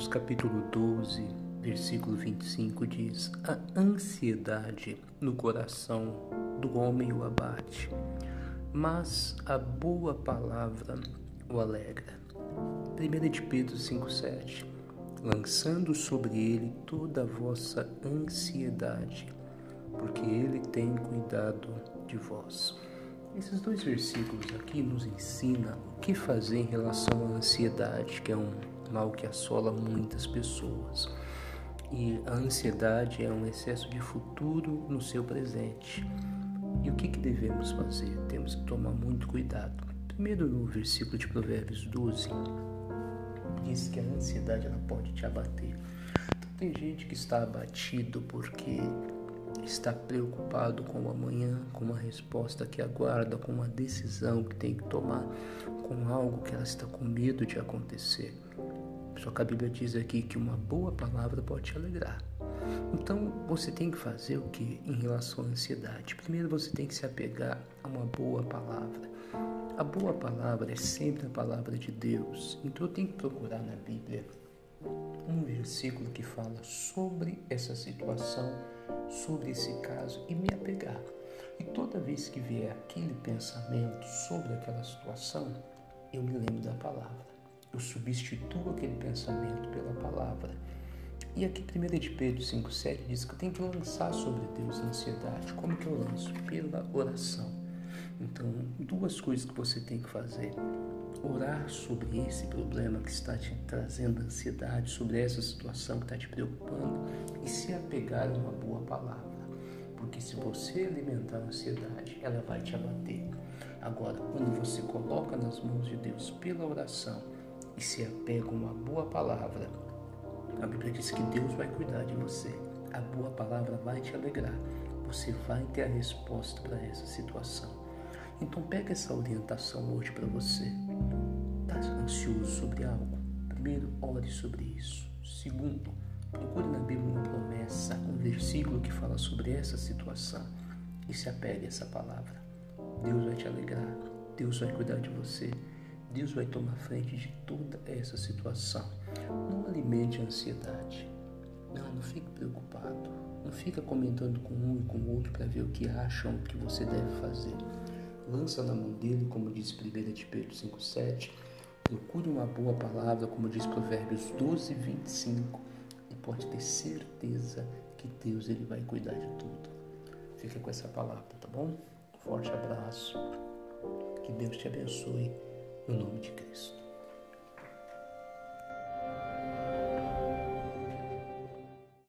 Provérbios capítulo 12, versículo 25 diz: A ansiedade no coração do homem o abate, mas a boa palavra o alegra. 1 de Pedro 5,7 Lançando sobre ele toda a vossa ansiedade, porque ele tem cuidado de vós. Esses dois versículos aqui nos ensinam o que fazer em relação à ansiedade, que é um mal que assola muitas pessoas. E a ansiedade é um excesso de futuro no seu presente. E o que, que devemos fazer? Temos que tomar muito cuidado. Primeiro, no versículo de Provérbios 12, diz que a ansiedade ela pode te abater. Então, tem gente que está abatido porque está preocupado com o amanhã, com uma resposta que aguarda, com uma decisão que tem que tomar, com algo que ela está com medo de acontecer. Só que a Bíblia diz aqui que uma boa palavra pode te alegrar. Então você tem que fazer o que em relação à ansiedade? Primeiro você tem que se apegar a uma boa palavra. A boa palavra é sempre a palavra de Deus. Então eu tenho que procurar na Bíblia um versículo que fala sobre essa situação, sobre esse caso e me apegar. E toda vez que vier aquele pensamento sobre aquela situação, eu me lembro da palavra. Eu substituo aquele pensamento pela palavra. E aqui 1 de Pedro 5,7 diz que eu tenho que lançar sobre Deus a ansiedade. Como que eu lanço? Pela oração. Então, duas coisas que você tem que fazer orar sobre esse problema que está te trazendo ansiedade, sobre essa situação que está te preocupando e se apegar a uma boa palavra. Porque se você alimentar a ansiedade, ela vai te abater. Agora, quando você coloca nas mãos de Deus pela oração e se apega a uma boa palavra, a Bíblia diz que Deus vai cuidar de você. A boa palavra vai te alegrar. Você vai ter a resposta para essa situação. Então pega essa orientação hoje para você. Está ansioso sobre algo? Primeiro, ore sobre isso. Segundo, procure na Bíblia uma promessa, um versículo que fala sobre essa situação e se apegue a essa palavra. Deus vai te alegrar, Deus vai cuidar de você, Deus vai tomar frente de toda essa situação. Não alimente a ansiedade. Não, não fique preocupado. Não fica comentando com um e com o outro para ver o que acham que você deve fazer lança na mão dele, como diz 1 de Pedro 5,7. Procure uma boa palavra, como diz Provérbios 12, 25. E pode ter certeza que Deus ele vai cuidar de tudo. Fica com essa palavra, tá bom? Forte abraço. Que Deus te abençoe. No nome de Cristo.